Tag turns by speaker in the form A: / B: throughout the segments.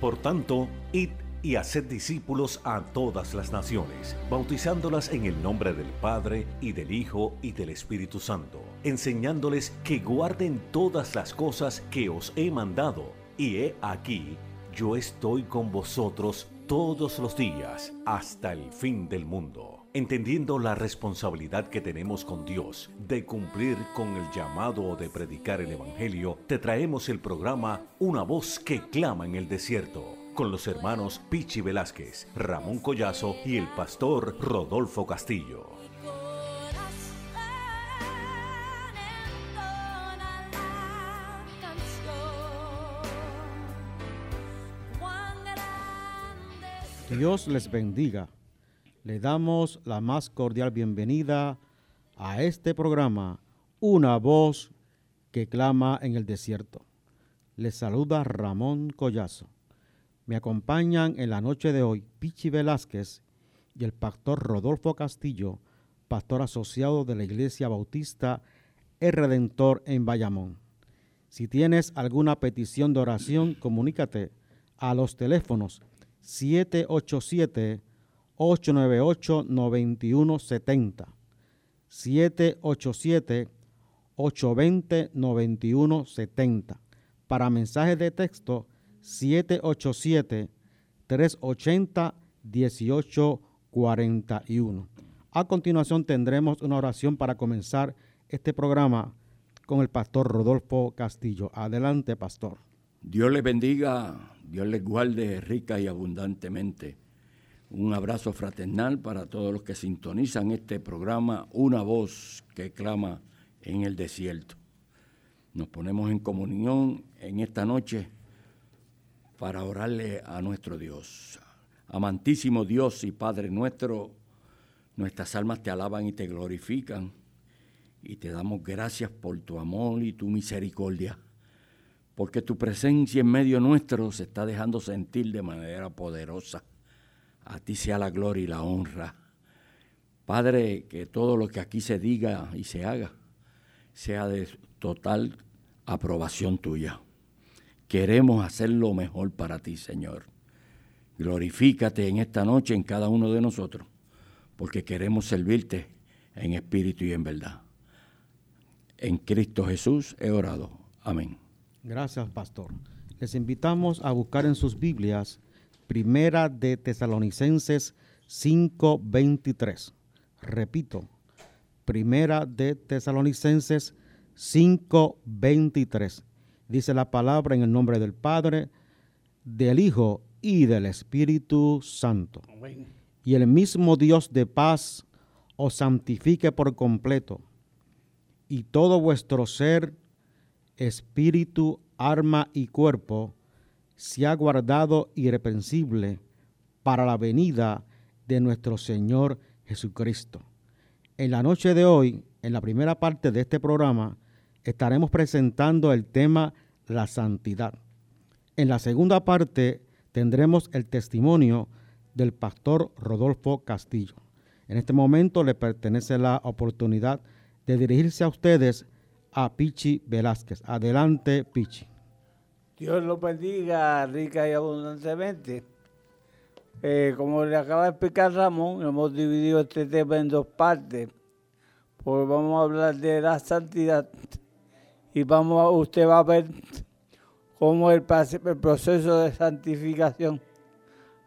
A: Por tanto, id y haced discípulos a todas las naciones, bautizándolas en el nombre del Padre y del Hijo y del Espíritu Santo, enseñándoles que guarden todas las cosas que os he mandado. Y he aquí, yo estoy con vosotros todos los días hasta el fin del mundo. Entendiendo la responsabilidad que tenemos con Dios de cumplir con el llamado de predicar el Evangelio, te traemos el programa Una voz que clama en el desierto con los hermanos Pichi Velázquez, Ramón Collazo y el pastor Rodolfo Castillo.
B: Dios les bendiga. Le damos la más cordial bienvenida a este programa, Una voz que clama en el desierto. Les saluda Ramón Collazo. Me acompañan en la noche de hoy Pichi Velázquez y el pastor Rodolfo Castillo, pastor asociado de la Iglesia Bautista El Redentor en Bayamón. Si tienes alguna petición de oración, comunícate a los teléfonos 787-898-9170, 787-820-9170. Para mensajes de texto 787-380-1841. A continuación tendremos una oración para comenzar este programa con el pastor Rodolfo Castillo. Adelante, pastor.
C: Dios les bendiga, Dios les guarde rica y abundantemente. Un abrazo fraternal para todos los que sintonizan este programa, una voz que clama en el desierto. Nos ponemos en comunión en esta noche para orarle a nuestro Dios. Amantísimo Dios y Padre nuestro, nuestras almas te alaban y te glorifican y te damos gracias por tu amor y tu misericordia, porque tu presencia en medio nuestro se está dejando sentir de manera poderosa. A ti sea la gloria y la honra. Padre, que todo lo que aquí se diga y se haga sea de total aprobación tuya. Queremos hacer lo mejor para ti, Señor. Glorifícate en esta noche en cada uno de nosotros, porque queremos servirte en espíritu y en verdad. En Cristo Jesús he orado. Amén.
B: Gracias, pastor. Les invitamos a buscar en sus Biblias Primera de Tesalonicenses 5:23. Repito, Primera de Tesalonicenses 5:23 dice la palabra en el nombre del Padre, del Hijo y del Espíritu Santo. Y el mismo Dios de paz os santifique por completo, y todo vuestro ser, espíritu, arma y cuerpo, sea guardado irreprensible para la venida de nuestro Señor Jesucristo. En la noche de hoy, en la primera parte de este programa, estaremos presentando el tema la santidad. En la segunda parte tendremos el testimonio del pastor Rodolfo Castillo. En este momento le pertenece la oportunidad de dirigirse a ustedes a Pichi Velázquez. Adelante, Pichi.
D: Dios lo bendiga rica y abundantemente. Eh, como le acaba de explicar Ramón, hemos dividido este tema en dos partes. Pues vamos a hablar de la santidad y vamos a, usted va a ver cómo el, proceso de santificación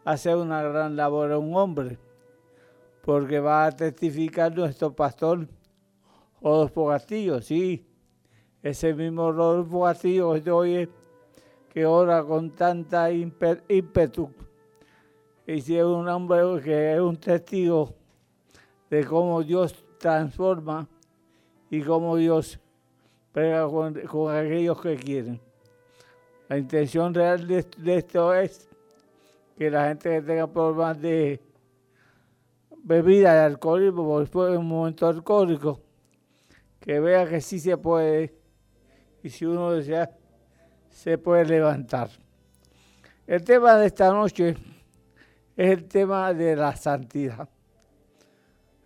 D: hace una gran labor a un hombre, porque va a testificar nuestro pastor Rodolfo Castillo, sí, ese mismo Rodolfo Castillo que hoy que ora con tanta ímpetu, y si es un hombre que es un testigo de cómo Dios transforma y cómo Dios pega con, aquellos que quieren. La intención real de, esto es que la gente que tenga problemas de bebida, de alcoholismo, después de un momento alcohólico, que vea que sí se puede y si uno desea, se puede levantar. El tema de esta noche es el tema de la santidad.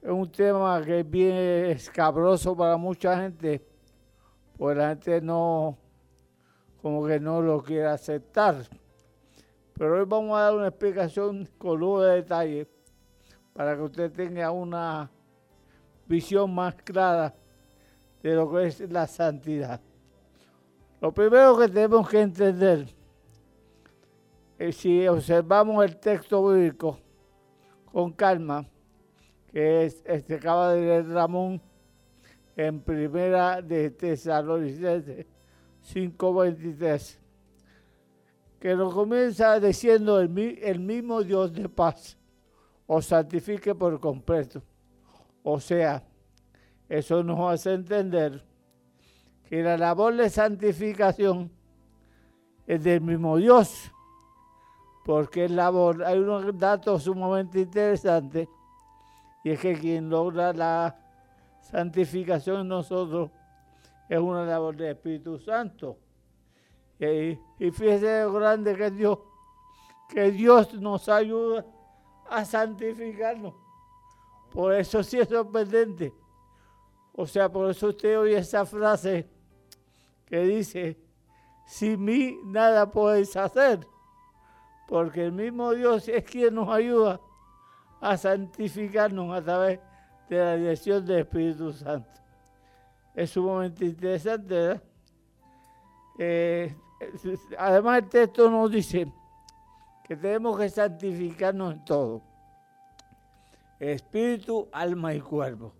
D: Es un tema que es bien escabroso para mucha gente pues la gente no, como que no lo quiere aceptar. Pero hoy vamos a dar una explicación con lujo de detalle para que usted tenga una visión más clara de lo que es la santidad. Lo primero que tenemos que entender es si observamos el texto bíblico con calma, que es este acaba de leer Ramón en primera de Tesalonicenses 5:23, que nos comienza diciendo el, el mismo Dios de paz os santifique por completo. O sea, eso nos hace entender que la labor de santificación es del mismo Dios, porque es labor, hay unos datos sumamente interesantes, y es que quien logra la santificación en nosotros es una labor del Espíritu Santo. Y, y fíjese lo grande que Dios, que Dios nos ayuda a santificarnos. Por eso sí es sorprendente. O sea, por eso usted oye esa frase que dice, sin mí nada podéis hacer. Porque el mismo Dios es quien nos ayuda a santificarnos a través de la dirección del Espíritu Santo. Es sumamente interesante, ¿verdad? Eh, además el texto nos dice que tenemos que santificarnos en todo. Espíritu, alma y cuerpo.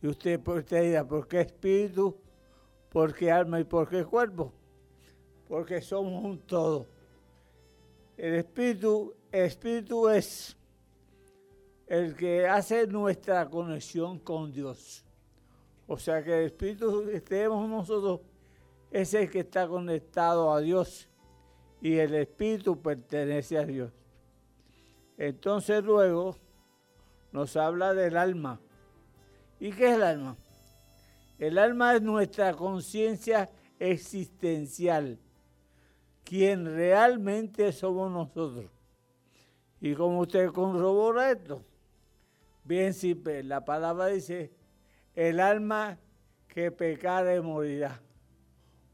D: Y usted, usted dirá, ¿por qué espíritu? ¿Por qué alma y por qué cuerpo? Porque somos un todo. El espíritu, el espíritu es el que hace nuestra conexión con Dios. O sea que el espíritu que tenemos nosotros es el que está conectado a Dios y el espíritu pertenece a Dios. Entonces luego nos habla del alma. ¿Y qué es el alma? El alma es nuestra conciencia existencial, quien realmente somos nosotros. Y como usted corrobora esto, bien simple, la palabra dice, el alma que pecare morirá.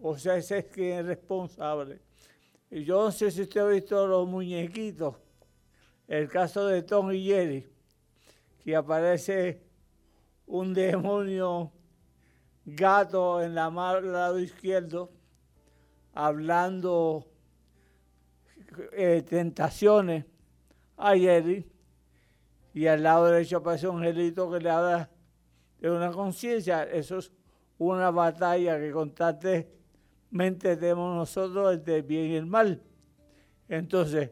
D: O sea, ese es quien es responsable. Y yo no sé si usted ha visto los muñequitos, el caso de Tom y Jerry, que aparece un demonio gato en la lado izquierdo, hablando eh, tentaciones a Jerry, y al lado derecho aparece un angelito que le habla de una conciencia. Eso es una batalla que constante mente tenemos nosotros el bien y el mal. Entonces,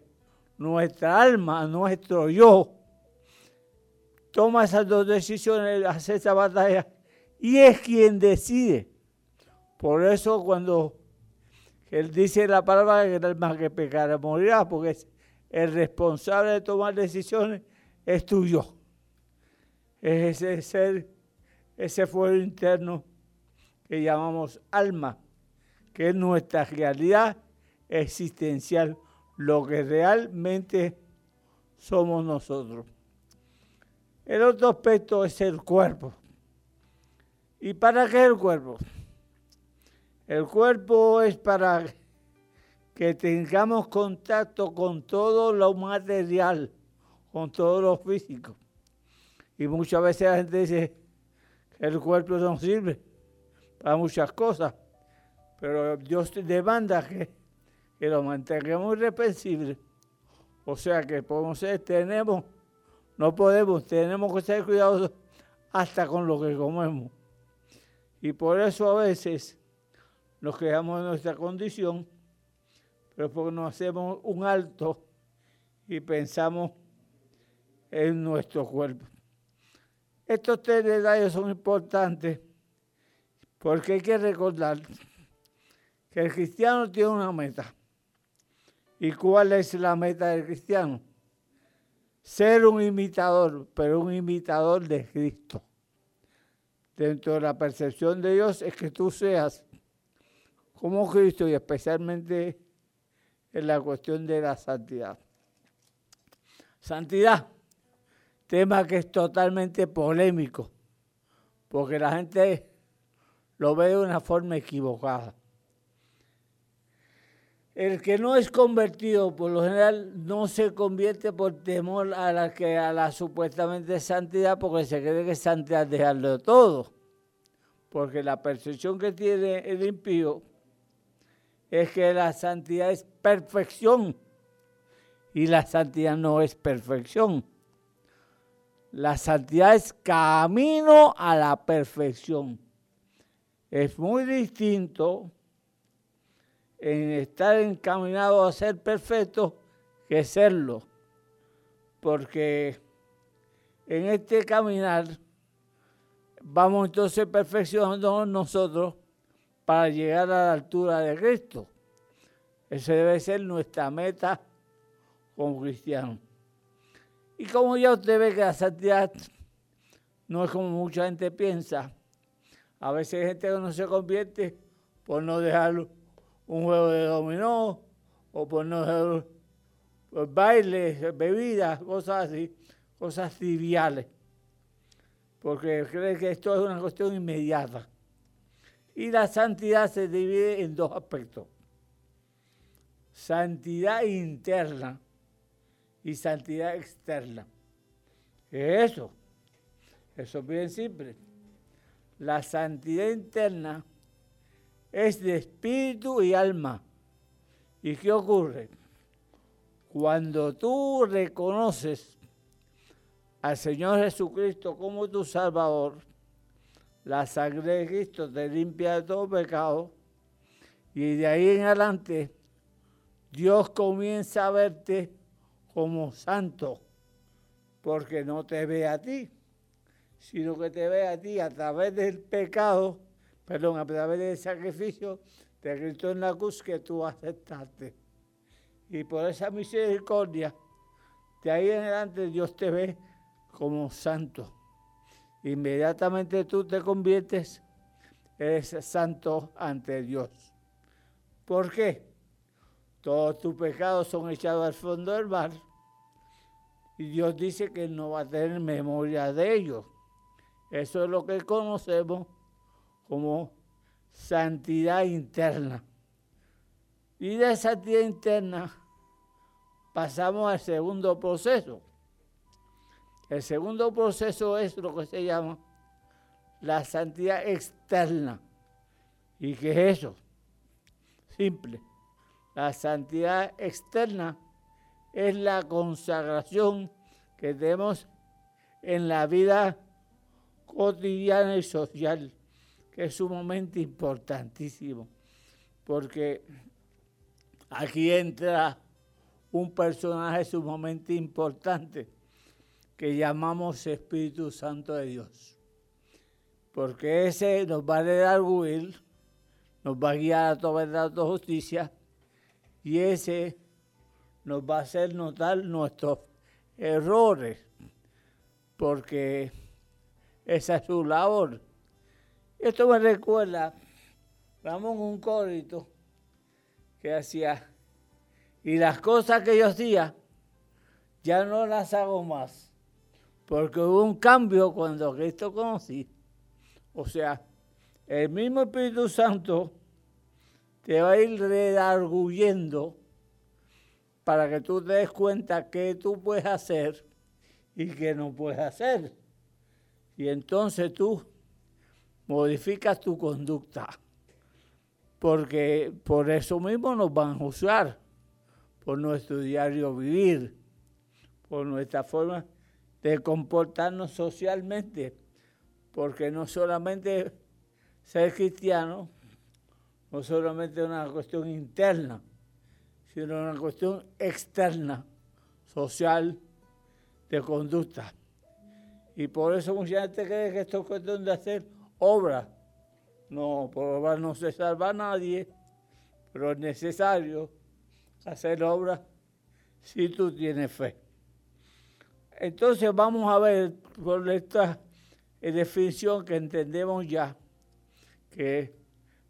D: nuestra alma, nuestro yo, toma esas dos decisiones, hace esa batalla, y es quien decide. Por eso cuando él dice la palabra que el alma que pecara morirá, porque el responsable de tomar decisiones es tuyo. Es ese ser, ese fuego interno que llamamos alma que es nuestra realidad existencial, lo que realmente somos nosotros. El otro aspecto es el cuerpo. ¿Y para qué el cuerpo? El cuerpo es para que tengamos contacto con todo lo material, con todo lo físico. Y muchas veces la gente dice que el cuerpo no sirve para muchas cosas. Pero Dios demanda que, que lo mantengamos irrepensible. O sea que podemos ser, tenemos, no podemos, tenemos que ser cuidadosos hasta con lo que comemos. Y por eso a veces nos quedamos en nuestra condición, pero porque nos hacemos un alto y pensamos en nuestro cuerpo. Estos tres detalles son importantes porque hay que recordar que el cristiano tiene una meta. ¿Y cuál es la meta del cristiano? Ser un imitador, pero un imitador de Cristo. Dentro de la percepción de Dios es que tú seas como Cristo y especialmente en la cuestión de la santidad. Santidad, tema que es totalmente polémico, porque la gente lo ve de una forma equivocada. El que no es convertido, por lo general, no se convierte por temor a la, supuestamente santidad, porque se cree que es santidad dejarlo todo. Porque la percepción que tiene el impío es que la santidad es perfección y la santidad no es perfección. La santidad es camino a la perfección. Es muy distinto en estar encaminado a ser perfecto que serlo. Porque en este caminar vamos entonces perfeccionando nosotros para llegar a la altura de Cristo. Esa debe ser nuestra meta como cristianos. Y como ya usted ve que la santidad no es como mucha gente piensa, a veces hay gente que no se convierte por no dejarlo un juego de dominó o por no por bailes, bebidas, cosas así, cosas triviales. Porque cree que esto es una cuestión inmediata. Y la santidad se divide en dos aspectos. Santidad interna y santidad externa. ¿Qué es eso? Eso es bien simple. La santidad interna es de espíritu y alma. ¿Y qué ocurre? Cuando tú reconoces al Señor Jesucristo como tu Salvador, la sangre de Cristo te limpia de todo pecado y de ahí en adelante Dios comienza a verte como santo, porque no te ve a ti, sino que te ve a ti a través del pecado perdón, a través del sacrificio de Cristo en la cruz que tú aceptaste. Y por esa misericordia, de ahí en adelante Dios te ve como santo. Inmediatamente tú te conviertes, eres santo ante Dios. ¿Por qué? Todos tus pecados son echados al fondo del mar y Dios dice que no va a tener memoria de ellos. Eso es lo que conocemos como santidad interna. Y de santidad interna pasamos al segundo proceso. El segundo proceso es lo que se llama la santidad externa. ¿Y qué es eso? Simple. La santidad externa es la consagración que tenemos en la vida cotidiana y social es sumamente importantísimo, porque aquí entra un personaje sumamente importante que llamamos Espíritu Santo de Dios, porque ese nos va a dar will, nos va a guiar a toda verdad, a toda justicia, y ese nos va a hacer notar nuestros errores, porque esa es su labor esto me recuerda, Ramón, un corito que hacía, y las cosas que yo hacía, ya no las hago más, porque hubo un cambio cuando Cristo conocí. O sea, el mismo Espíritu Santo te va a ir redarguyendo para que tú te des cuenta qué tú puedes hacer y qué no puedes hacer. Y entonces tú modificas tu conducta, porque por eso mismo nos van a juzgar, por nuestro diario vivir, por nuestra forma de comportarnos socialmente, porque no solamente ser cristiano, no solamente una cuestión interna, sino una cuestión externa, social, de conducta. Y por eso mucha gente cree que esto es cuestión de hacer obra. No, por obra no se salva a nadie, pero es necesario hacer obra si tú tienes fe. Entonces vamos a ver por esta definición que entendemos ya que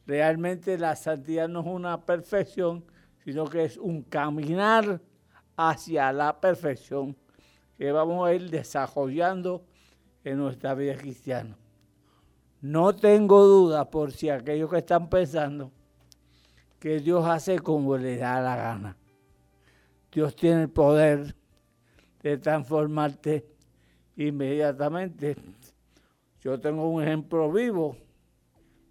D: realmente la santidad no es una perfección, sino que es un caminar hacia la perfección que vamos a ir desarrollando en nuestra vida cristiana. No tengo duda por si aquellos que están pensando que Dios hace como le da la gana. Dios tiene el poder de transformarte inmediatamente. Yo tengo un ejemplo vivo.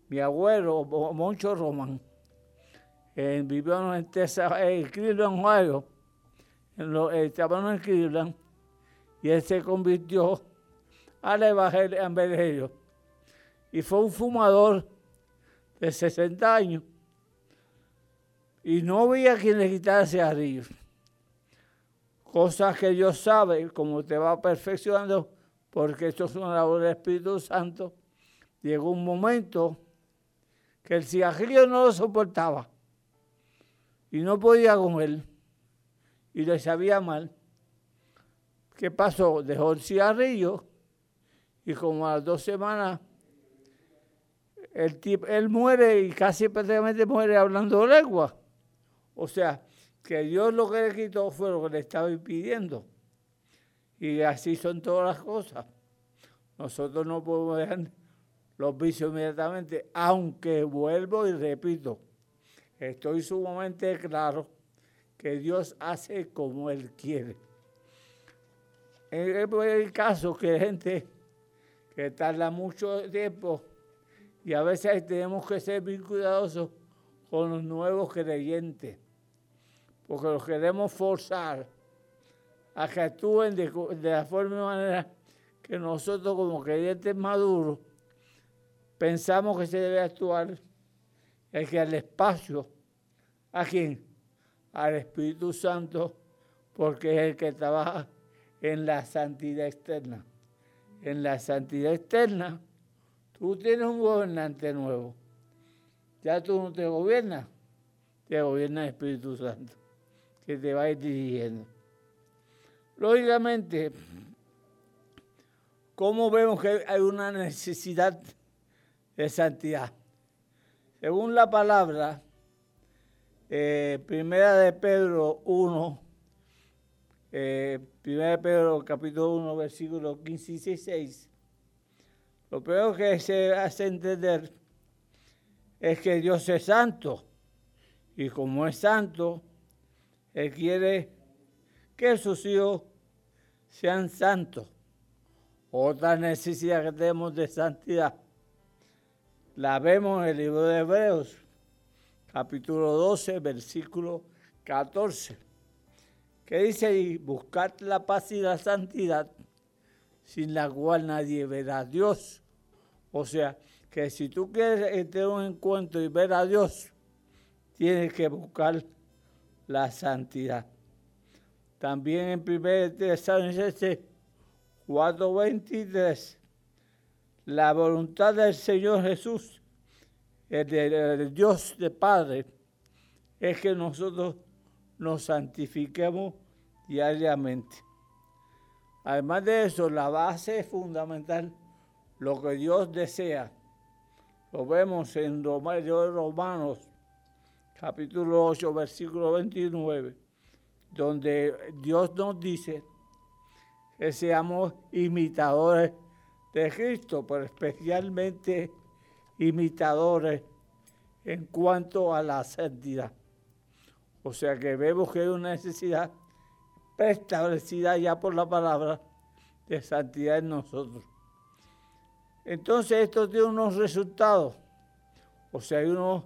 D: Mi abuelo, Moncho Román, vivió en en Cleveland. En lo, estaba en Cleveland y él se convirtió al evangelio y fue un fumador de 60 años y no veía quien le quitara cigarrillos. Cosas que Dios sabe, como te va perfeccionando, porque esto es una labor del Espíritu Santo. Llegó un momento que el cigarrillo no lo soportaba y no podía con él y le sabía mal. ¿Qué pasó? Dejó el cigarrillo y como a las dos semanas el él muere y casi prácticamente muere hablando lengua. O sea, que Dios lo que le quitó fue lo que le estaba impidiendo. Y así son todas las cosas. Nosotros no podemos dejar los vicios inmediatamente, aunque vuelvo y repito, estoy sumamente claro que Dios hace como Él quiere. En el caso que hay gente que tarda mucho tiempo y a veces tenemos que ser muy cuidadosos con los nuevos creyentes porque los queremos forzar a que actúen de, la forma y manera que nosotros como creyentes maduros pensamos que se debe actuar, es que al espacio, ¿a quién? Al Espíritu Santo, porque es el que trabaja en la santidad externa. En la santidad externa, tú tienes un gobernante nuevo. Ya tú no te gobiernas, te gobierna el Espíritu Santo que te va a ir dirigiendo. Lógicamente, ¿cómo vemos que hay una necesidad de santidad? Según la palabra, eh, primera de Pedro 1, eh, primera de Pedro capítulo 1, versículos 15 y 16, lo primero que se hace entender es que Dios es santo y como es santo, él quiere que sus hijos sean santos. Otra necesidad que tenemos de santidad la vemos en el libro de Hebreos, capítulo 12, versículo 14, que dice ahí, buscad la paz y la santidad, sin la cual nadie verá a Dios. O sea, que si tú quieres tener un encuentro y ver a Dios, tienes que buscar la santidad. También en 1 Tesalonicenses 4:23, la voluntad del Señor Jesús, el, el Dios de Padre, es que nosotros nos santifiquemos diariamente. Además de eso, la base fundamental, lo que Dios desea, lo vemos en Romanos capítulo 8, versículo 29, donde Dios nos dice que seamos imitadores de Cristo, pero especialmente imitadores en cuanto a la santidad. O sea que vemos que hay una necesidad preestablecida ya por la palabra de santidad en nosotros. Entonces esto tiene unos resultados. O sea, hay unos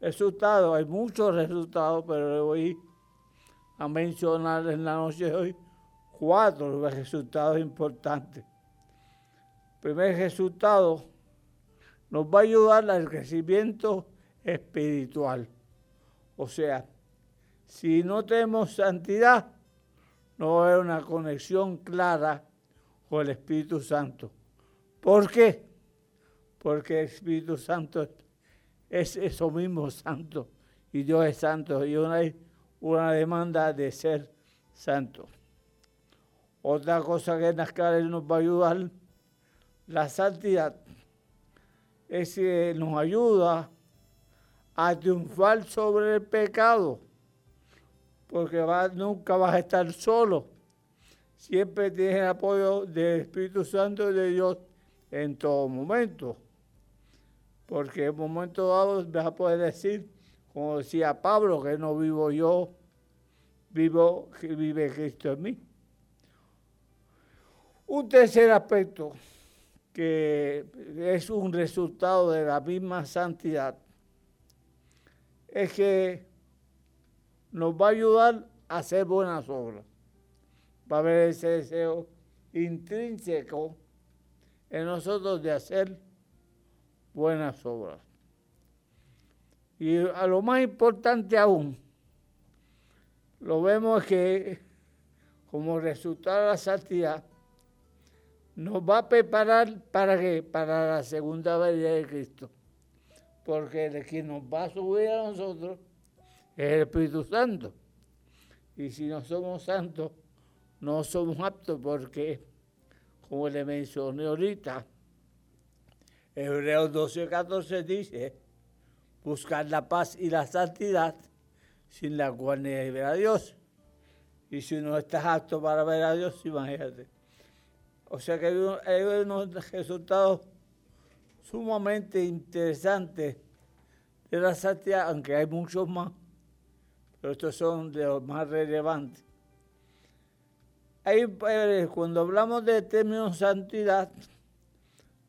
D: resultados, hay muchos resultados, pero le voy a mencionar en la noche de hoy cuatro resultados importantes. El primer resultado nos va a ayudar al crecimiento espiritual. O sea, si no tenemos santidad, no va a haber una conexión clara con el Espíritu Santo. ¿Por qué? Porque el Espíritu Santo es eso mismo santo. Y Dios es santo. Y una, una demanda de ser santo. Otra cosa que nos va a ayudar, la santidad, es que nos ayuda a triunfar sobre el pecado, porque nunca vas a estar solo. Siempre tienes el apoyo del Espíritu Santo y de Dios en todo momento porque en un momento dado vas a poder decir, como decía Pablo, que no vivo yo, vivo, vive Cristo en mí. Un tercer aspecto que es un resultado de la misma santidad es que nos va a ayudar a hacer buenas obras. Va a haber ese deseo intrínseco en nosotros de hacer buenas obras. Y a lo más importante aún, lo vemos que como resultado de la santidad, nos va a preparar para qué? Para la segunda venida de Cristo. Porque el que nos va a subir a nosotros es el Espíritu Santo. Y si no somos santos, no somos aptos porque, como le mencioné ahorita, Hebreos 12, 14 dice, buscar la paz y la santidad, sin la cual ni ver a Dios. Y si no estás apto para ver a Dios, imagínate. O sea que hay unos resultados sumamente interesantes de la santidad, aunque hay muchos más, pero estos son de los más relevantes. Eh, cuando hablamos de término santidad,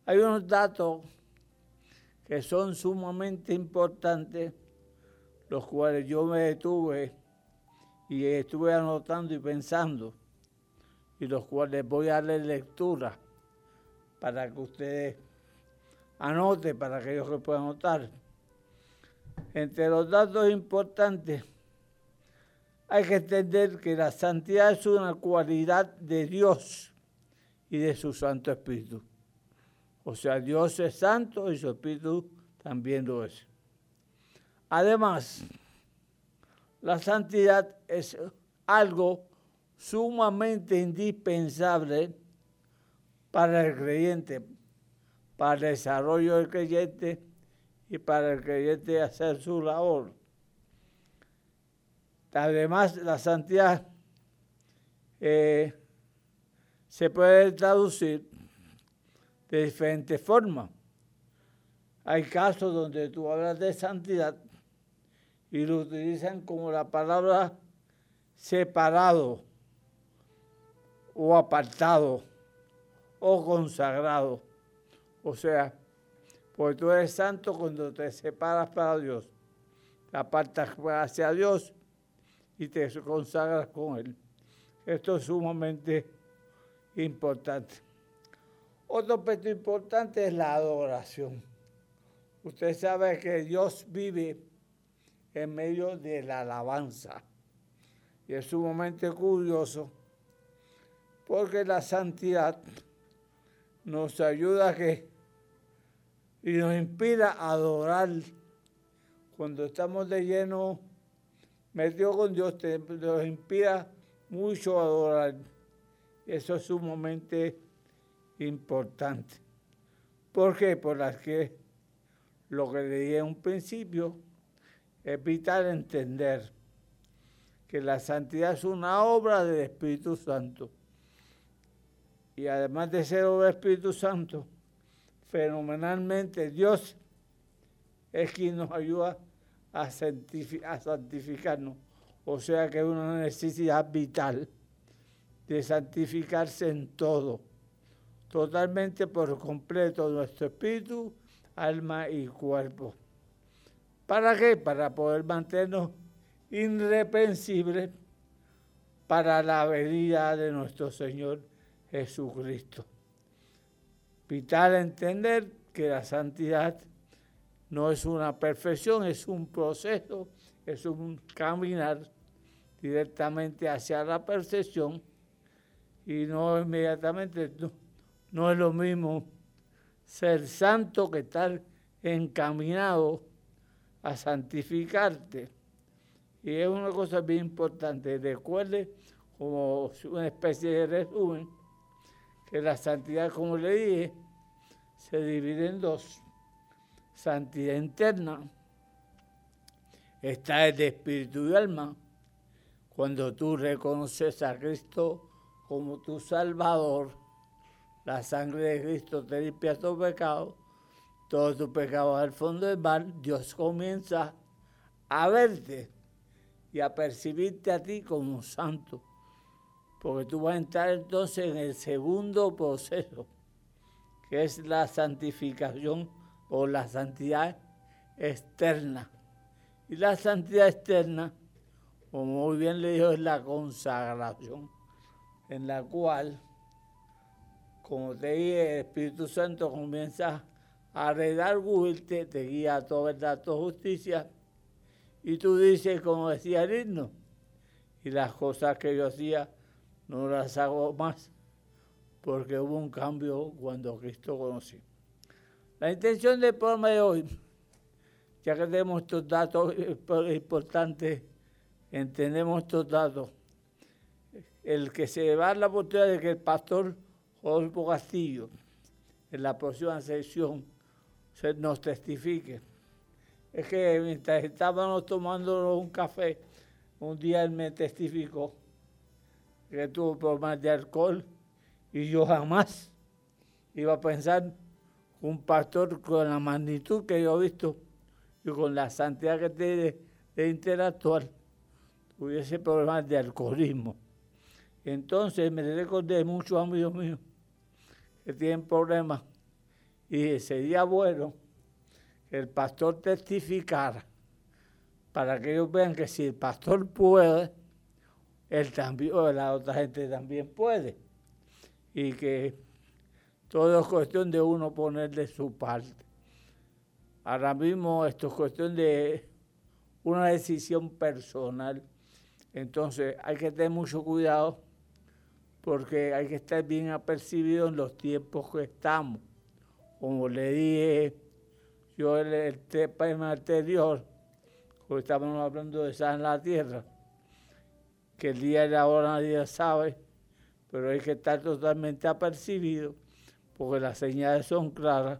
D: hay unos datos que son sumamente importantes, los cuales yo me detuve y estuve anotando y pensando, y los cuales voy a darle lectura para que ustedes anoten, para que ellos puedan anotar. Entre los datos importantes, hay que entender que la santidad es una cualidad de Dios y de su Santo Espíritu. O sea, Dios es santo y su Espíritu también lo es. Además, la santidad es algo sumamente indispensable para el creyente, para el desarrollo del creyente y para el creyente hacer su labor. Además, la santidad eh, se puede traducir de diferentes formas. Hay casos donde tú hablas de santidad y lo utilizan como la palabra separado o apartado o consagrado. O sea, porque tú eres santo cuando te separas para Dios, te apartas hacia Dios y te consagras con Él. Esto es sumamente importante. Otro aspecto importante es la adoración. Usted sabe que Dios vive en medio de la alabanza. Y es sumamente curioso porque la santidad nos ayuda a que y nos inspira a adorar. Cuando estamos de lleno metido con Dios, nos inspira mucho a adorar. Eso es sumamente importante. ¿Por qué? Por las que lo que leí en un principio es vital entender que la santidad es una obra del Espíritu Santo. Y además de ser obra del Espíritu Santo, fenomenalmente Dios es quien nos ayuda a, santificarnos. O sea que una necesidad vital de santificarse en todo totalmente por completo nuestro espíritu, alma y cuerpo. ¿Para qué? Para poder mantenernos irreprensibles para la venida de nuestro Señor Jesucristo. Vital entender que la santidad no es una perfección, es un proceso, es un caminar directamente hacia la perfección y no inmediatamente no es lo mismo ser santo que estar encaminado a santificarte. Y es una cosa bien importante. Recuerde, como una especie de resumen, que la santidad, como le dije, se divide en dos. Santidad interna, está el espíritu y alma. Cuando tú reconoces a Cristo como tu Salvador, la sangre de Cristo te limpia tu pecado, todo tu pecado al fondo del mar, Dios comienza a verte y a percibirte a ti como santo. Porque tú vas a entrar entonces en el segundo proceso, que es la santificación o la santidad externa. Y la santidad externa, como muy bien le dijo, es la consagración, en la cual, como te dije, el Espíritu Santo comienza a redarguirte, te guía a toda verdad, a toda justicia, y tú dices, como decía el himno, y las cosas que yo hacía no las hago más, porque hubo un cambio cuando Cristo conocí. La intención del programa de hoy, ya que tenemos estos datos importantes, entendemos estos datos, el que se va a la oportunidad de que el pastor Jorge Castillo, en la próxima sesión, se nos testifique. Es que mientras estábamos tomando un café, un día él me testificó que tuvo problemas de alcohol y yo jamás iba a pensar un pastor con la magnitud que yo he visto y con la santidad que tiene de interactuar tuviese problemas de alcoholismo. Entonces me recordé de muchos amigos míos que tienen problemas y sería bueno que el pastor testificara para que ellos vean que si el pastor puede, él también, o la otra gente también puede. Y que todo es cuestión de uno poner de su parte. Ahora mismo esto es cuestión de una decisión personal. Entonces hay que tener mucho cuidado porque hay que estar bien apercibido en los tiempos que estamos. Como le dije yo el, el tema anterior, porque estábamos hablando de en la tierra, que el día y la hora nadie sabe, pero hay que estar totalmente apercibido, porque las señales son claras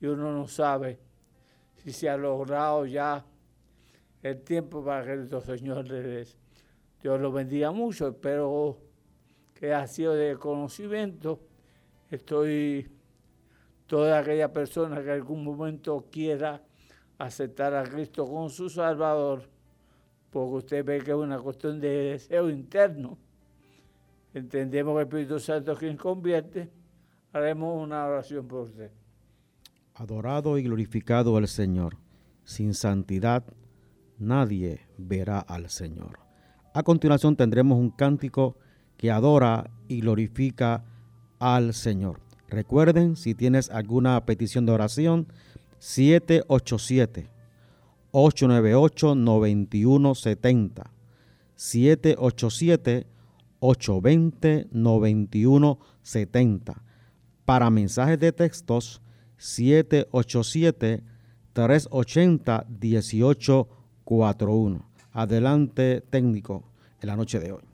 D: y uno no sabe si se ha logrado ya el tiempo para que nuestro Señor regrese. Dios lo bendiga mucho, espero que ha sido de conocimiento. Estoy toda aquella persona que en algún momento quiera aceptar a Cristo como su Salvador, porque usted ve que es una cuestión de deseo interno. Entendemos que el Espíritu Santo es quien convierte. Haremos una oración por usted.
B: Adorado y glorificado el Señor. Sin santidad nadie verá al Señor. A continuación tendremos un cántico que adora y glorifica al Señor. Recuerden, si tienes alguna petición de oración, 787 898 9170 787 820 9170 Para mensajes de textos, 787 380 1841. Adelante, técnico, en la noche de hoy.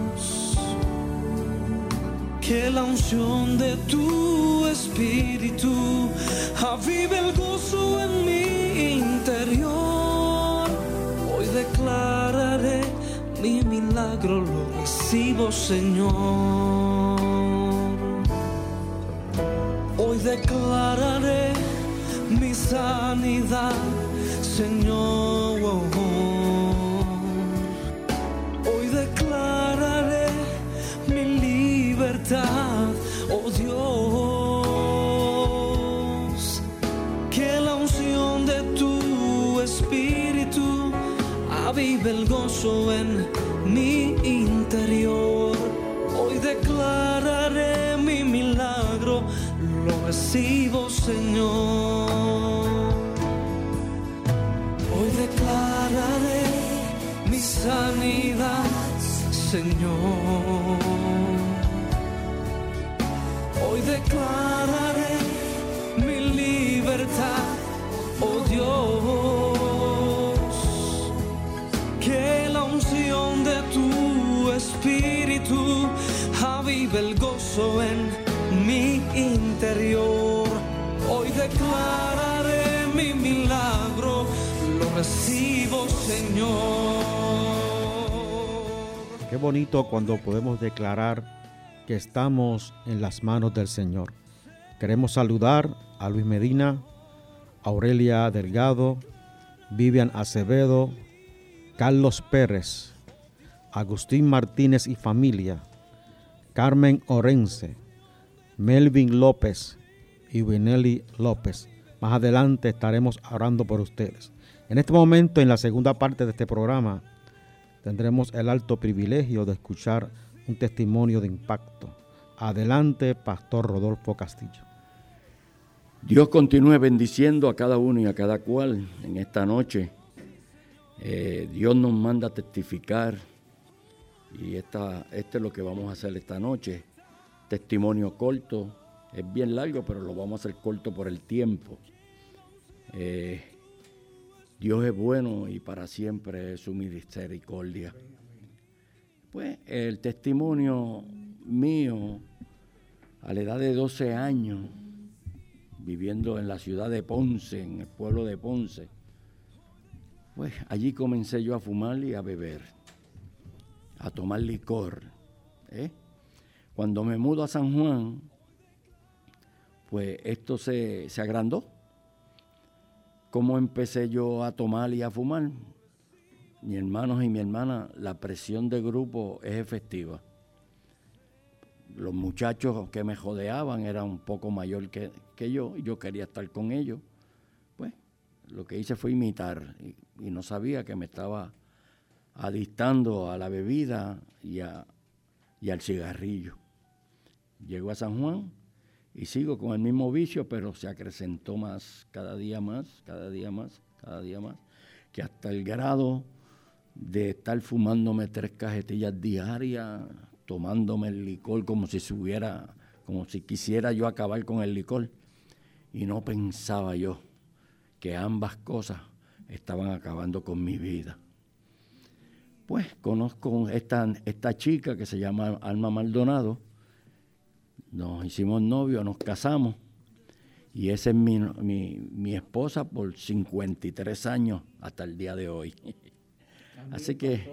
E: que la unción de tu espíritu avive el gozo en mi interior. Hoy declararé mi milagro, lo recibo Señor. Hoy declararé mi sanidad, Señor. Aviva el gozo en mi interior. Hoy declararé mi milagro, lo recibo, Señor. Hoy declararé mi sanidad, Señor. Hoy declararé en mi interior. Hoy declararé mi milagro, lo recibo, Señor.
B: Qué bonito cuando podemos declarar que estamos en las manos del Señor. Queremos saludar a Luis Medina, Aurelia Delgado, Vivian Acevedo, Carlos Pérez, Agustín Martínez y familia, Carmen Orense, Melvin López y Winelli López. Más adelante estaremos orando por ustedes. En este momento, en la segunda parte de este programa, tendremos el alto privilegio de escuchar un testimonio de impacto. Adelante, Pastor Rodolfo Castillo.
C: Dios continúe bendiciendo a cada uno y a cada cual en esta noche. Eh, Dios nos manda a testificar y esta, este es lo que vamos a hacer esta noche. Testimonio corto, es bien largo, pero lo vamos a hacer corto por el tiempo. Eh, Dios es bueno y para siempre es su misericordia. Pues el testimonio mío, a la edad de 12 años, viviendo en la ciudad de Ponce, en el pueblo de Ponce, pues allí comencé yo a fumar y a beber, a tomar licor. ¿eh? Cuando me mudo a San Juan, pues esto se, se agrandó. ¿Cómo empecé yo a tomar y a fumar? Mi hermanos y mi hermana, la presión de grupo es efectiva. Los muchachos que me jodeaban eran un poco mayor que, que yo y yo quería estar con ellos. Pues lo que hice fue imitar y, y no sabía que me estaba adictando a la bebida y, a, y al cigarrillo. Llego a San Juan y sigo con el mismo vicio, pero se acrecentó más, cada día más, cada día más, cada día más, que hasta el grado de estar fumándome tres cajetillas diarias, tomándome el licor como si se hubiera, como si quisiera yo acabar con el licor. Y no pensaba yo que ambas cosas estaban acabando con mi vida. Pues conozco esta, esta chica que se llama Alma Maldonado, nos hicimos novios, nos casamos, y esa es mi, mi, mi esposa por 53 años hasta el día de hoy. Así que,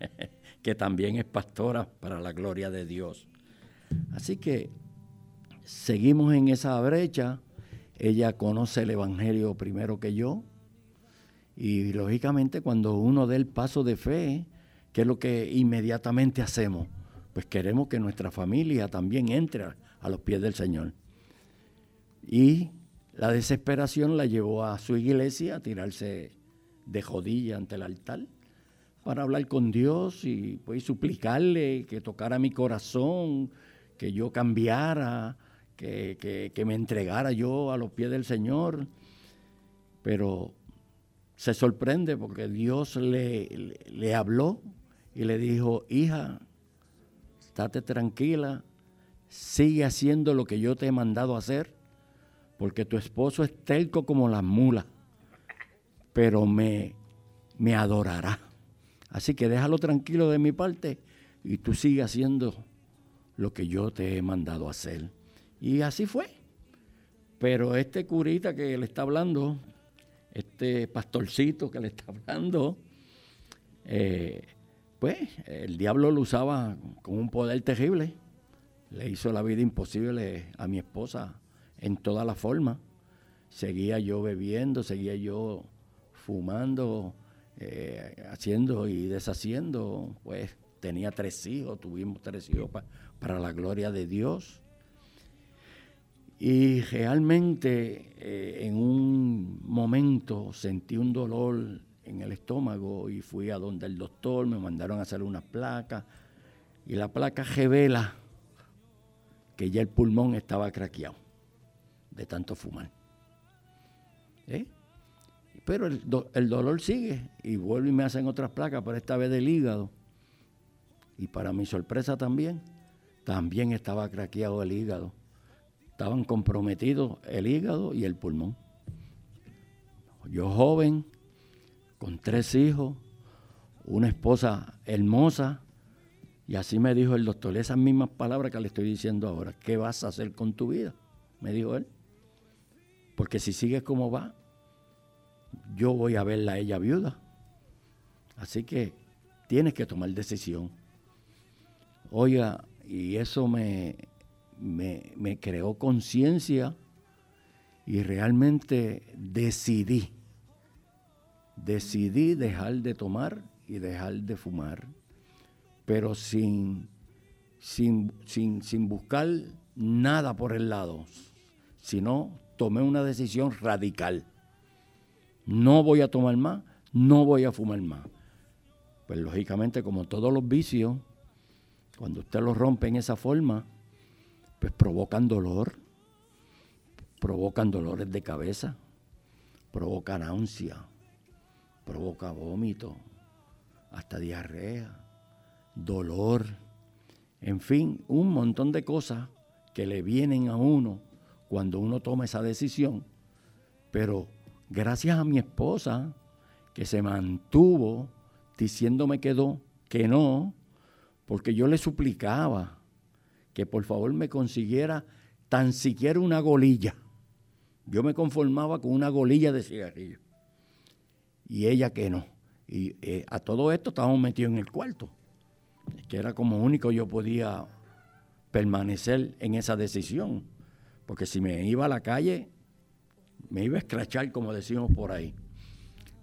C: que también es pastora para la gloria de Dios. Así que seguimos en esa brecha. Ella conoce el Evangelio primero que yo. Y lógicamente cuando uno dé el paso de fe, ¿qué es lo que inmediatamente hacemos? Pues queremos que nuestra familia también entre a los pies del Señor. Y la desesperación la llevó a su iglesia a tirarse de rodilla ante el altar para hablar con Dios y pues, suplicarle que tocara mi corazón, que yo cambiara, que, que, que, me entregara yo a los pies del Señor. Pero se sorprende porque Dios le, le, habló y le dijo, hija, estate tranquila, sigue haciendo lo que yo te he mandado hacer, porque tu esposo es terco como las mulas, pero me, me adorará. Así que déjalo tranquilo de mi parte y tú sigue haciendo lo que yo te he mandado hacer. Y así fue. Pero este curita que le está hablando, este pastorcito que le está hablando, eh, pues el diablo lo usaba con un poder terrible. Le hizo la vida imposible a mi esposa en toda la forma. Seguía yo bebiendo, seguía yo fumando, eh, haciendo y deshaciendo. Pues tenía tres hijos, tuvimos tres hijos pa, para la gloria de Dios. Y realmente eh, en un momento sentí un dolor en el estómago y fui a donde el doctor, me mandaron a hacer una placa y la placa revela que ya el pulmón estaba craqueado de tanto fumar. ¿Eh? Pero el, el, dolor sigue y vuelvo y me hacen otras placas, pero esta vez del hígado. Y para mi sorpresa también, también estaba craqueado el hígado. Estaban comprometidos el hígado y el pulmón. Yo joven, con tres hijos, una esposa hermosa, y así me dijo el doctor, esas mismas palabras que le estoy diciendo ahora, ¿qué vas a hacer con tu vida? Me dijo él. Porque si sigues como va, yo voy a verla a ella viuda. Así que tienes que tomar decisión. Oiga, y eso me, me, creó conciencia y realmente decidí decidí dejar de tomar y dejar de fumar, pero sin, sin, sin, buscar nada por el lado, sino tomé una decisión radical. No voy a tomar más, no voy a fumar más. Pues lógicamente, como todos los vicios, cuando usted los rompe en esa forma, pues provocan dolor, provocan dolores de cabeza, provocan náusea, provoca vómito, hasta diarrea, dolor, en fin, un montón de cosas que le vienen a uno cuando uno toma esa decisión. Pero gracias a mi esposa, que se mantuvo diciéndome que que no, porque yo le suplicaba que por favor me consiguiera tan siquiera una golilla. Yo me conformaba con una golilla de cigarrillo y ella que no. Y eh, a todo esto estábamos metidos en el cuarto, que era como único yo podía permanecer en esa decisión, porque si me iba a la calle, me iba a escrachar, como decimos por ahí.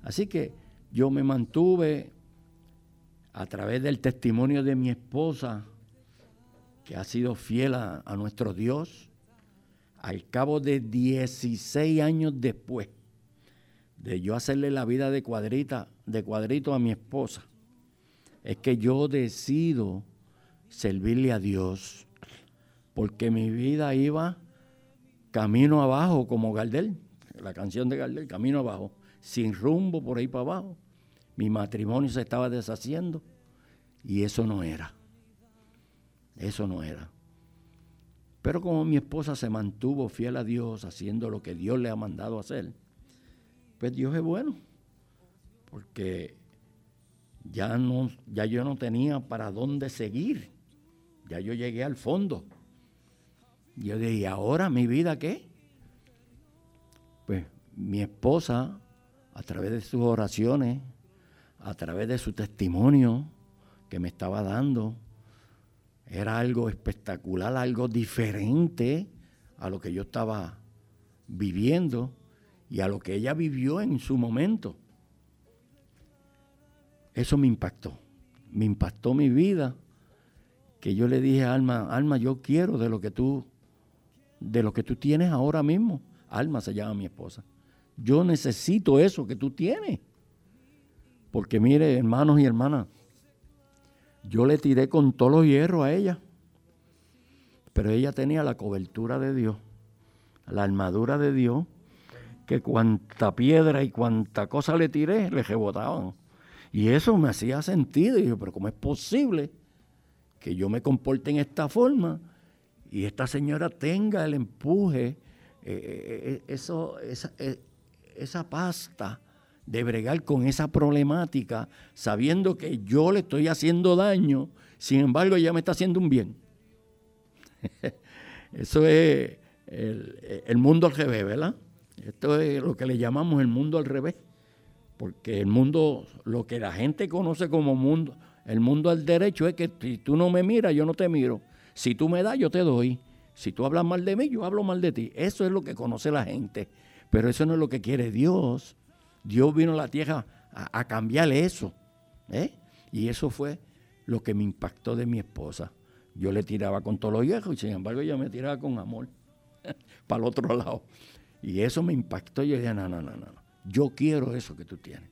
C: Así que yo me mantuve a través del testimonio de mi esposa, que ha sido fiel a, a nuestro Dios, al cabo de 16 años después de yo hacerle la vida de cuadrita, de cuadrito a mi esposa, es que yo decido servirle a Dios, porque mi vida iba camino abajo como Gardel, la canción de Gardel, camino abajo, sin rumbo por ahí para abajo. Mi matrimonio se estaba deshaciendo y eso no era. Eso no era. Pero como mi esposa se mantuvo fiel a Dios, haciendo lo que Dios le ha mandado hacer, pues Dios es bueno, porque ya, no, ya yo no tenía para dónde seguir, ya yo llegué al fondo. Yo dije, ¿y ahora mi vida qué? Pues mi esposa, a través de sus oraciones, a través de su testimonio que me estaba dando, era algo espectacular, algo diferente a lo que yo estaba viviendo y a lo que ella vivió en su momento. Eso me impactó, me impactó mi vida, que yo le dije Alma, Alma, yo quiero de lo que tú, de lo que tú tienes ahora mismo. Alma se llama mi esposa. Yo necesito eso que tú tienes. Porque mire, hermanos y hermanas, yo le tiré con todos los hierros a ella. Pero ella tenía la cobertura de Dios, la armadura de Dios que cuanta piedra y cuanta cosa le tiré, le rebotaban. Y eso me hacía sentido. Y yo, pero ¿cómo es posible que yo me comporte en esta forma y esta señora tenga el empuje, eh, eh, eh, eso, esa, esa pasta de bregar con esa problemática, sabiendo que yo le estoy haciendo daño, sin embargo ella me está haciendo un bien? eso es el, mundo al revés, ¿verdad? Esto es lo que le llamamos el mundo al revés, porque el mundo, lo que la gente conoce como mundo, el mundo al derecho es que si tú no me miras, yo no te miro. Si tú me das, yo te doy. Si tú hablas mal de mí, yo hablo mal de ti. Eso es lo que conoce la gente. Pero eso no es lo que quiere Dios. Dios vino a la tierra a, a cambiar eso. ¿eh? Y eso fue lo que me impactó de mi esposa. Yo le tiraba con todos los viejos y sin embargo ella me tiraba con amor para el otro lado. Y eso me impactó. Yo dije, no, no, no, no. Yo quiero eso que tú tienes.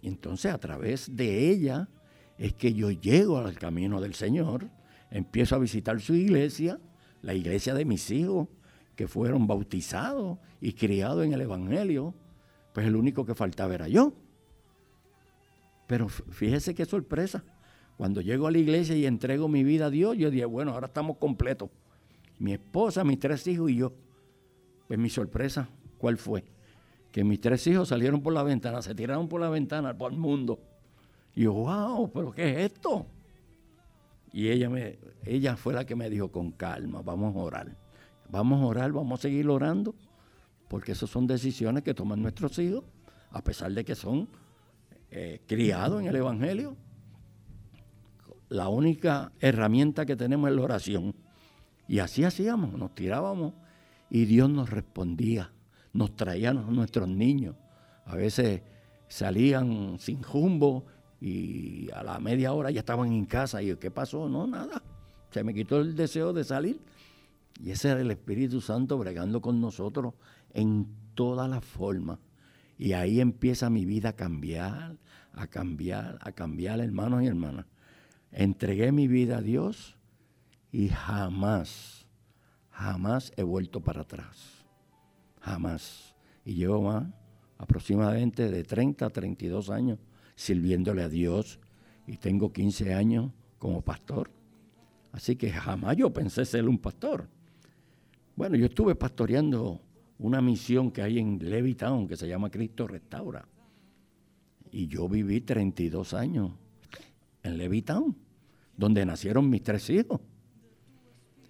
C: Y entonces a través de ella es que yo llego al camino del Señor, empiezo a visitar su iglesia, la iglesia de mis hijos, que fueron bautizados y criados en el Evangelio. Pues el único que faltaba era yo. Pero fíjese qué sorpresa. Cuando llego a la iglesia y entrego mi vida a Dios, yo dije, bueno, ahora estamos completos. Mi esposa, mis tres hijos y yo. Pues mi sorpresa, ¿cuál fue? Que mis tres hijos salieron por la ventana, se tiraron por la ventana por el mundo. Y yo, wow, pero ¿qué es esto? Y ella, me, ella fue la que me dijo, con calma, vamos a orar. Vamos a orar, vamos a seguir orando, porque esas son decisiones que toman nuestros hijos, a pesar de que son eh, criados en el Evangelio. La única herramienta que tenemos es la oración. Y así hacíamos, nos tirábamos y Dios nos respondía, nos traía a nuestros niños. A veces salían sin jumbo y a la media hora ya estaban en casa. Y ¿qué pasó? No, nada. Se me quitó el deseo de salir. Y ese era el Espíritu Santo bregando con nosotros en todas las formas. Y ahí empieza mi vida a cambiar, a cambiar, a cambiar, hermanos y hermanas. Entregué mi vida a Dios y jamás, jamás he vuelto para atrás. Jamás. Y llevo más, aproximadamente de 30 a 32 años sirviéndole a Dios y tengo 15 años como pastor. Así que jamás yo pensé ser un pastor. Bueno, yo estuve pastoreando una misión que hay en Levittown que se llama Cristo Restaura. Y yo viví 32 años en Levittown, donde nacieron mis tres hijos.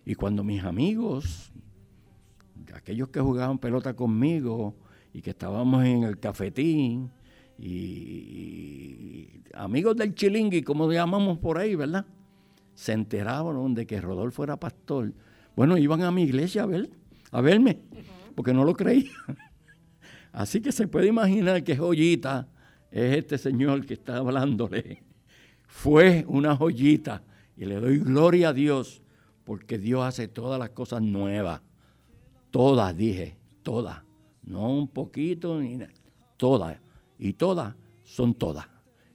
C: Y cuando mis amigos, aquellos que jugaban pelota conmigo y que estábamos en el cafetín, y, amigos del chilingui, como llamamos por ahí, ¿verdad? Se enteraron de que Rodolfo era pastor. Bueno, iban a mi iglesia a ver, a verme, porque no lo creían. Así que se puede imaginar que joyita es este señor que está hablándole. Fue una joyita y le doy gloria a Dios porque Dios hace todas las cosas nuevas. Todas, dije, todas. No un poquito, ni nada. Todas. Y todas son todas.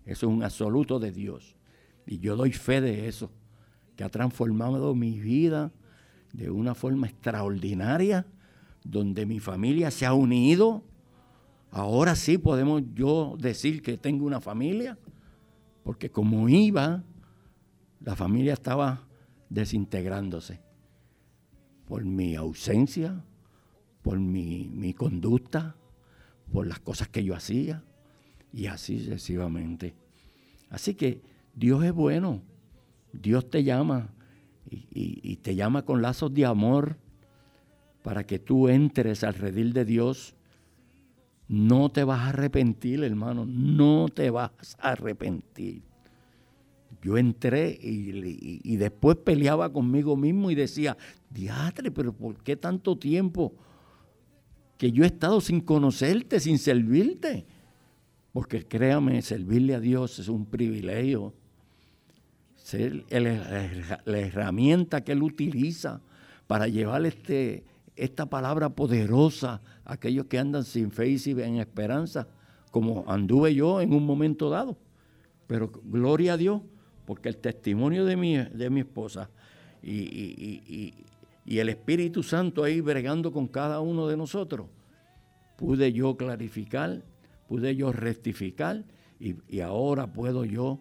C: Eso es un absoluto de Dios. Y yo doy fe de eso, que ha transformado mi vida de una forma extraordinaria, donde mi familia se ha unido. Ahora sí podemos yo decir que tengo una familia, porque como iba, la familia estaba desintegrándose por mi ausencia, por mi, mi conducta, por las cosas que yo hacía y así sucesivamente. Así que Dios es bueno, Dios te llama y, te llama con lazos de amor para que tú entres al redil de Dios. No te vas a arrepentir, hermano, no te vas a arrepentir. Yo entré y, después peleaba conmigo mismo y decía, diatre, pero ¿por qué tanto tiempo que yo he estado sin conocerte, sin servirte? Porque créame, servirle a Dios es un privilegio. Ser la herramienta que Él utiliza para llevar este, esta palabra poderosa aquellos que andan sin fe y sin esperanza, como anduve yo en un momento dado. Pero gloria a Dios, porque el testimonio de mi, de mi esposa y, y el Espíritu Santo ahí bregando con cada uno de nosotros, pude yo clarificar pude yo rectificar y, ahora puedo yo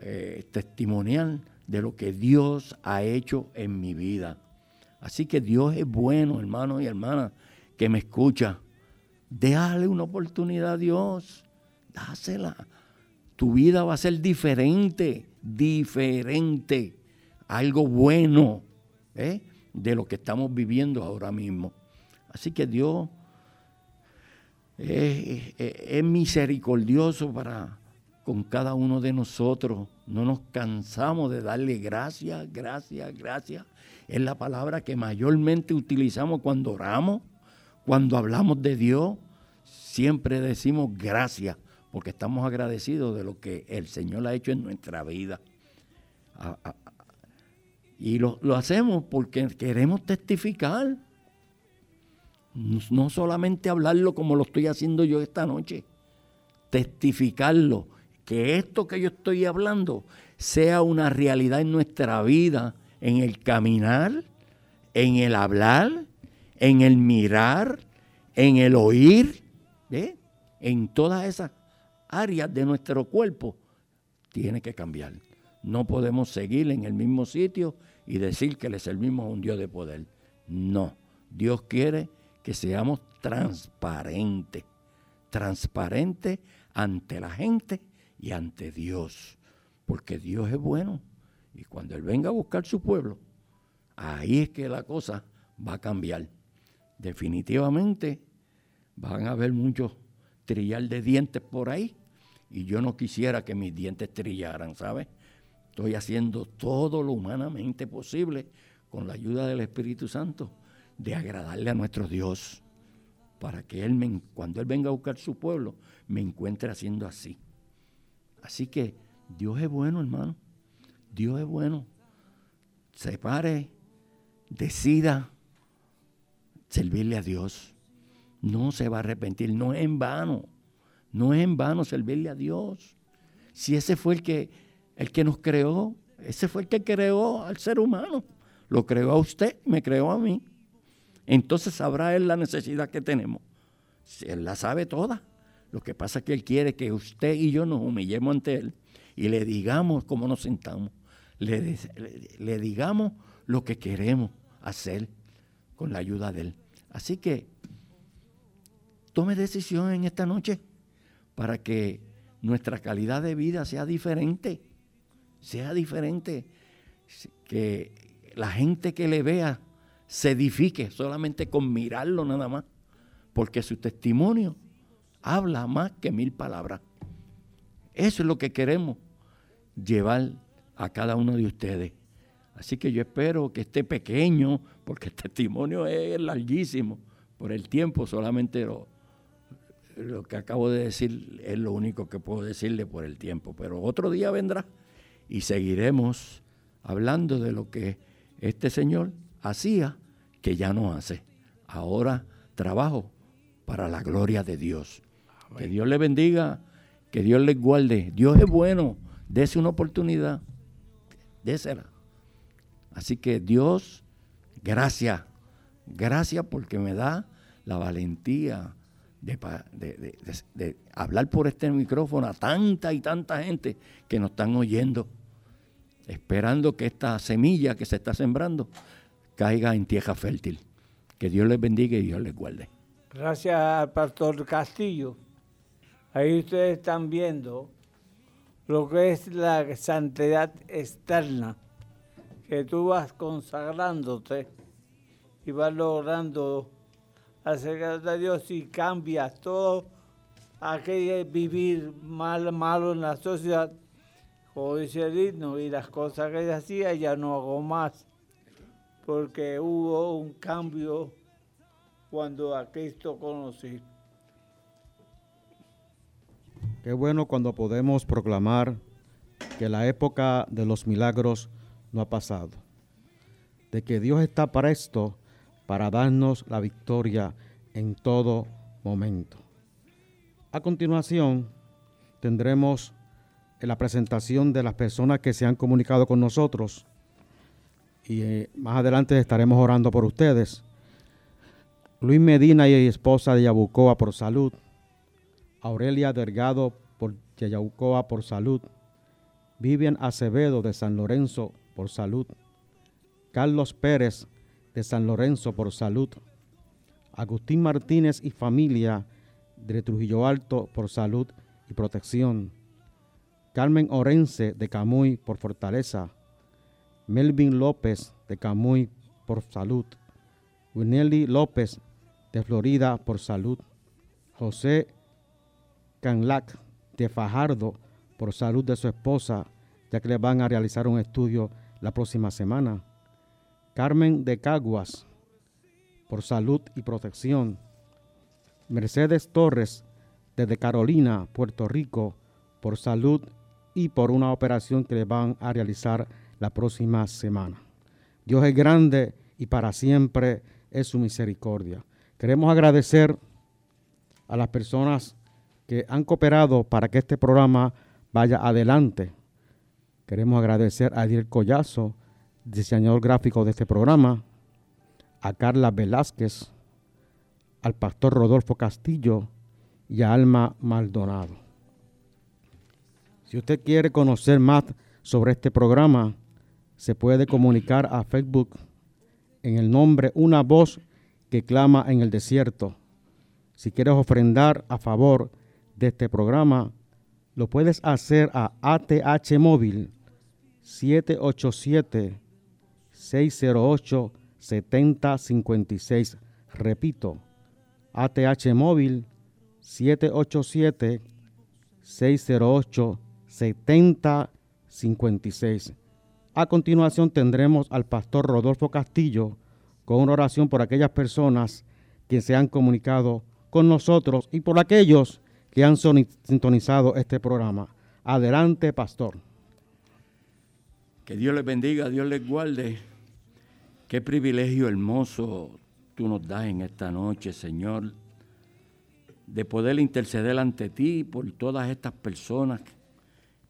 C: eh, testimoniar de lo que Dios ha hecho en mi vida. Así que Dios es bueno, hermanos y hermanas, que me escucha. Déjale una oportunidad a Dios. Dásela. Tu vida va a ser diferente, diferente. Algo bueno ¿eh? de lo que estamos viviendo ahora mismo. Así que Dios es, misericordioso para con cada uno de nosotros. No nos cansamos de darle gracias, gracias, gracias. Es la palabra que mayormente utilizamos cuando oramos, cuando hablamos de Dios. Siempre decimos gracias, porque estamos agradecidos de lo que el Señor ha hecho en nuestra vida. Y lo, lo hacemos porque queremos testificar No solamente hablarlo como lo estoy haciendo yo esta noche, testificarlo, que esto que yo estoy hablando sea una realidad en nuestra vida, en el caminar, en el hablar, en el mirar, en el oír, en todas esas áreas de nuestro cuerpo, tiene que cambiar. No podemos seguir en el mismo sitio y decir que le servimos a un Dios de poder. No, Dios quiere que seamos transparentes, transparentes ante la gente y ante Dios, porque Dios es bueno. Y cuando Él venga a buscar su pueblo, ahí es que la cosa va a cambiar. Definitivamente van a haber muchos trillar de dientes por ahí y yo no quisiera que mis dientes trillaran, ¿sabes? Estoy haciendo todo lo humanamente posible con la ayuda del Espíritu Santo de agradarle a nuestro Dios para que Él, cuando Él venga a buscar su pueblo, me encuentre haciendo así. Así que Dios es bueno, hermano. Dios es bueno. Se pare, decida servirle a Dios. No se va a arrepentir, no es en vano. No es en vano servirle a Dios. Si ese fue el que, el que nos creó, ese fue el que creó al ser humano. Lo creó a usted, me creó a mí. Entonces sabrá Él la necesidad que tenemos. Él la sabe toda. Lo que pasa es que Él quiere que usted y yo nos humillemos ante Él y le digamos cómo nos sentamos. Le, digamos lo que queremos hacer con la ayuda de Él. Así que tome decisión en esta noche para que nuestra calidad de vida sea diferente. Sea diferente. Que la gente que le vea se edifique solamente con mirarlo nada más. Porque su testimonio habla más que mil palabras. Eso es lo que queremos llevar a cada uno de ustedes. Así que yo espero que esté pequeño, porque el testimonio es larguísimo. Por el tiempo solamente lo, lo que acabo de decir es lo único que puedo decirle por el tiempo. Pero otro día vendrá y seguiremos hablando de lo que este Señor hacía, que ya no hace. Ahora trabajo para la gloria de Dios. Que Dios le bendiga, que Dios les guarde. Dios es bueno, dése una oportunidad, désela. Así que Dios, gracias, gracias porque me da la valentía de, de, hablar por este micrófono a tanta y tanta gente que nos están oyendo, esperando que esta semilla que se está sembrando caiga en tierra fértil. Que Dios les bendiga y Dios les guarde.
D: Gracias al pastor Castillo. Ahí ustedes están viendo lo que es la santidad externa, que tú vas consagrándote y vas logrando acercarte a Dios y cambias todo aquello vivir mal, malo en la sociedad, como dice el himno, y las cosas que hacía ya no hago más, porque hubo un cambio cuando a Cristo conocí.
B: Qué bueno cuando podemos proclamar que la época de los milagros no ha pasado, de que Dios está presto para darnos la victoria en todo momento. A continuación, tendremos la presentación de las personas que se han comunicado con nosotros y eh, más adelante estaremos orando por ustedes. Luis Medina y esposa de Yabucoa por salud. Aurelia Delgado por Yabucoa por salud. Vivian Acevedo de San Lorenzo por salud. Carlos Pérez de San Lorenzo por salud. Agustín Martínez y familia de Trujillo Alto por salud y protección. Carmen Orense de Camuy por fortaleza. Melvin López de Camuy por salud. Winelli López de Florida por salud. José Canlac de Fajardo por salud de su esposa, ya que le van a realizar un estudio la próxima semana. Carmen de Caguas por salud y protección. Mercedes Torres desde Carolina, Puerto Rico, por salud y por una operación que le van a realizar la próxima semana. Dios es grande y para siempre es su misericordia. Queremos agradecer a las personas que han cooperado para que este programa vaya adelante. Queremos agradecer a Adiel Collazo, diseñador gráfico de este programa, a Carla Velázquez, al pastor Rodolfo Castillo y a Alma Maldonado. Si usted quiere conocer más sobre este programa, se puede comunicar a Facebook en el nombre Una voz que clama en el desierto. Si quieres ofrendar a favor de este programa, lo puedes hacer a ATH Móvil 787 608 7056. Repito, ATH Móvil 787 608 7056. A continuación tendremos al pastor Rodolfo Castillo con una oración por aquellas personas que se han comunicado con nosotros y por aquellos que han sintonizado este programa. Adelante, pastor.
C: Que Dios les bendiga, Dios les guarde. Qué privilegio hermoso tú nos das en esta noche, Señor, de poder interceder ante ti por todas estas personas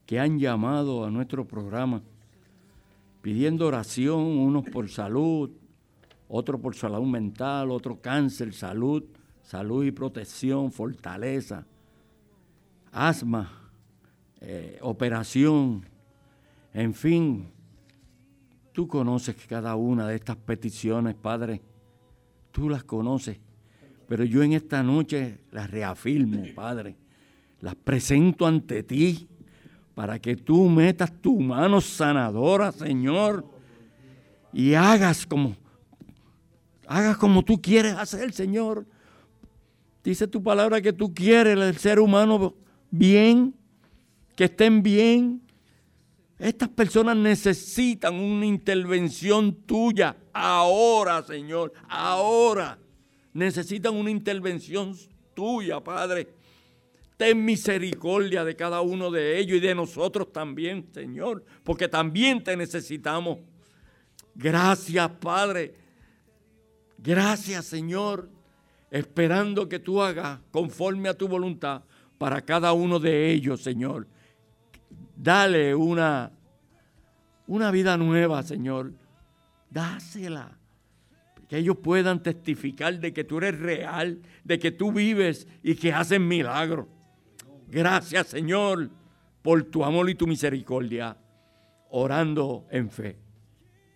C: que han llamado a nuestro programa pidiendo oración, unos por salud, otros por salud mental, otro cáncer, salud, salud y protección, fortaleza, asma, eh, operación, en fin, tú conoces cada una de estas peticiones, Padre, tú las conoces, pero yo en esta noche las reafirmo, Padre, las presento ante ti para que tú metas tu mano sanadora, Señor, y hagas como hagas como tú quieres hacer, Señor. Dice tu palabra que tú quieres el ser humano bien, que estén bien. Estas personas necesitan una intervención tuya ahora, Señor, ahora. Necesitan una intervención tuya, Padre. Ten misericordia de cada uno de ellos y de nosotros también, Señor, porque también te necesitamos. Gracias, Padre. Gracias, Señor, esperando que tú hagas conforme a tu voluntad para cada uno de ellos, Señor. Dale una, una vida nueva, Señor. Dásela. Que ellos puedan testificar de que tú eres real, de que tú vives y que haces milagros. Gracias, Señor, por tu amor y tu misericordia, orando en fe,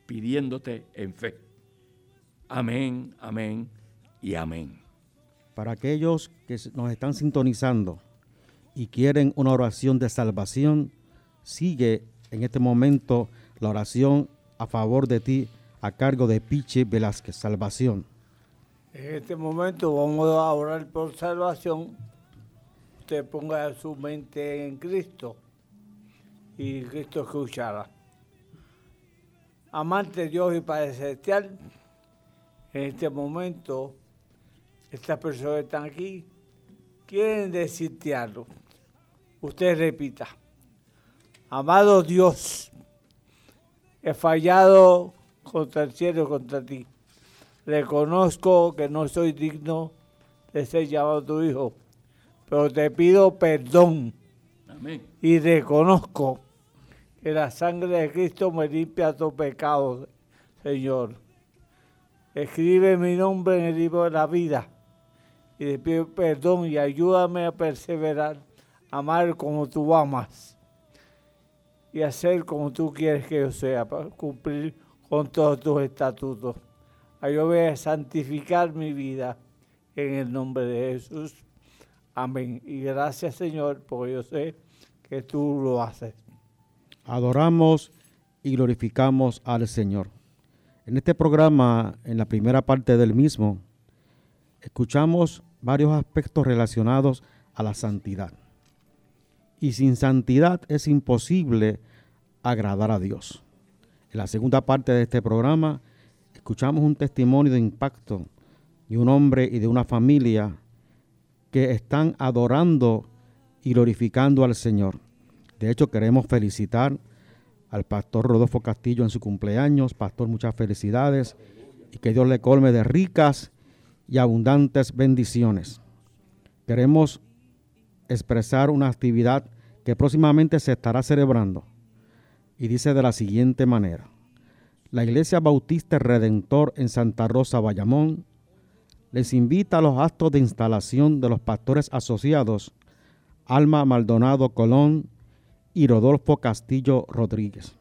C: pidiéndote en fe. Amén, amén y amén.
B: Para aquellos que nos están sintonizando y quieren una oración de salvación, sigue en este momento la oración a favor de ti a cargo de Piche Velázquez, salvación.
D: En este momento vamos a orar por salvación usted ponga su mente en Cristo y Cristo escuchará. Amante Dios y Padre Celestial, en este momento, estas personas están aquí quieren decirte algo. Usted repita, amado Dios, he fallado contra el cielo contra ti. Reconozco que no soy digno de ser llamado tu hijo pero te pido perdón. Y reconozco que la sangre de Cristo me limpia tu pecado, Señor. Escribe mi nombre en el libro de la vida y te pido perdón y ayúdame a perseverar, amar como tú amas y hacer como tú quieres que yo sea, para cumplir con todos tus estatutos. Ayúdame a santificar mi vida en el nombre de Jesús. Amén. Y gracias Señor, porque yo sé que tú lo haces.
B: Adoramos y glorificamos al Señor. En este programa, en la primera parte del mismo, escuchamos varios aspectos relacionados a la santidad. Y sin santidad es imposible agradar a Dios. En la segunda parte de este programa, escuchamos un testimonio de impacto de un hombre y de una familia que están adorando y glorificando al Señor. De hecho, queremos felicitar al pastor Rodolfo Castillo en su cumpleaños. Pastor, muchas felicidades y que Dios le colme de ricas y abundantes bendiciones. Queremos expresar una actividad que próximamente se estará celebrando y dice de la siguiente manera. La Iglesia Bautista Redentor en Santa Rosa, Bayamón, les invita a los actos de instalación de los pastores asociados Alma Maldonado Colón y Rodolfo Castillo Rodríguez,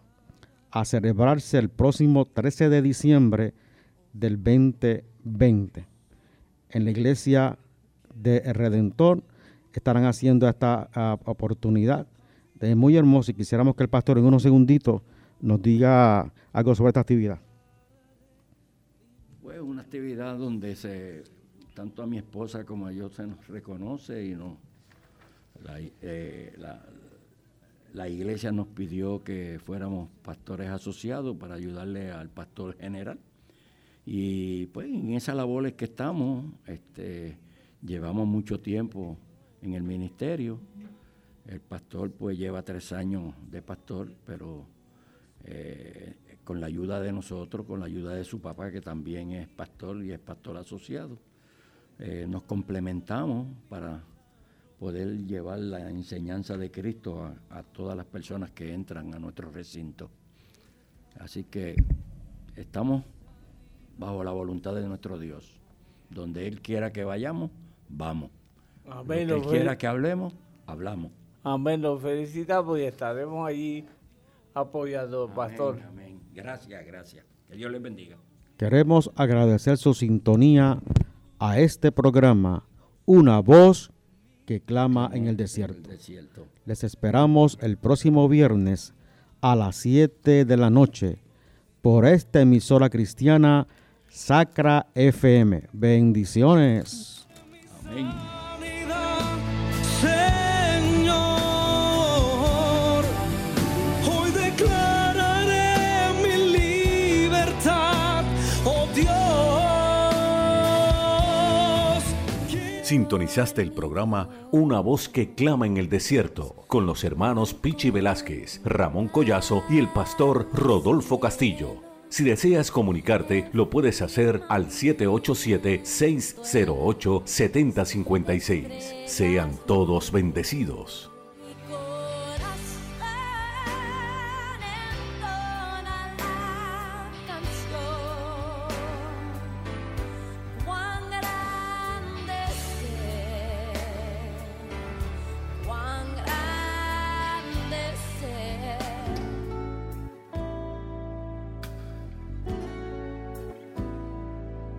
B: a celebrarse el próximo 13 de diciembre del 2020. En la iglesia de Redentor estarán haciendo esta uh, oportunidad. Es muy hermoso y quisiéramos que el pastor en unos segunditos nos diga algo sobre esta actividad.
C: Pues una actividad donde se, tanto a mi esposa como a yo se nos reconoce y nos, la, eh, la iglesia nos pidió que fuéramos pastores asociados para ayudarle al pastor general. Y pues en esa labor es que estamos, este, llevamos mucho tiempo en el ministerio. El pastor pues lleva tres años de pastor, pero eh, con la ayuda de nosotros, con la ayuda de su papá, que también es pastor y es pastor asociado, eh, nos complementamos para poder llevar la enseñanza de Cristo a, a, todas las personas que entran a nuestro recinto. Así que estamos bajo la voluntad de nuestro Dios. Donde Él quiera que vayamos, vamos.
D: Amén.
C: Quiera que hablemos, hablamos.
D: Amén. Nos felicitamos y estaremos allí apoyando,
C: Amén,
D: pastor.
C: Amén. Gracias, gracias. Que Dios les bendiga.
B: Queremos agradecer su sintonía a este programa, Una voz que clama en el desierto.
C: El desierto.
B: Les esperamos el próximo viernes a las 7 de la noche por esta emisora cristiana Sacra FM. Bendiciones.
C: Amén.
A: Sintonizaste el programa Una voz que clama en el desierto con los hermanos Pichi Velázquez, Ramón Collazo y el pastor Rodolfo Castillo. Si deseas comunicarte, lo puedes hacer al 787-608-7056. Sean todos bendecidos.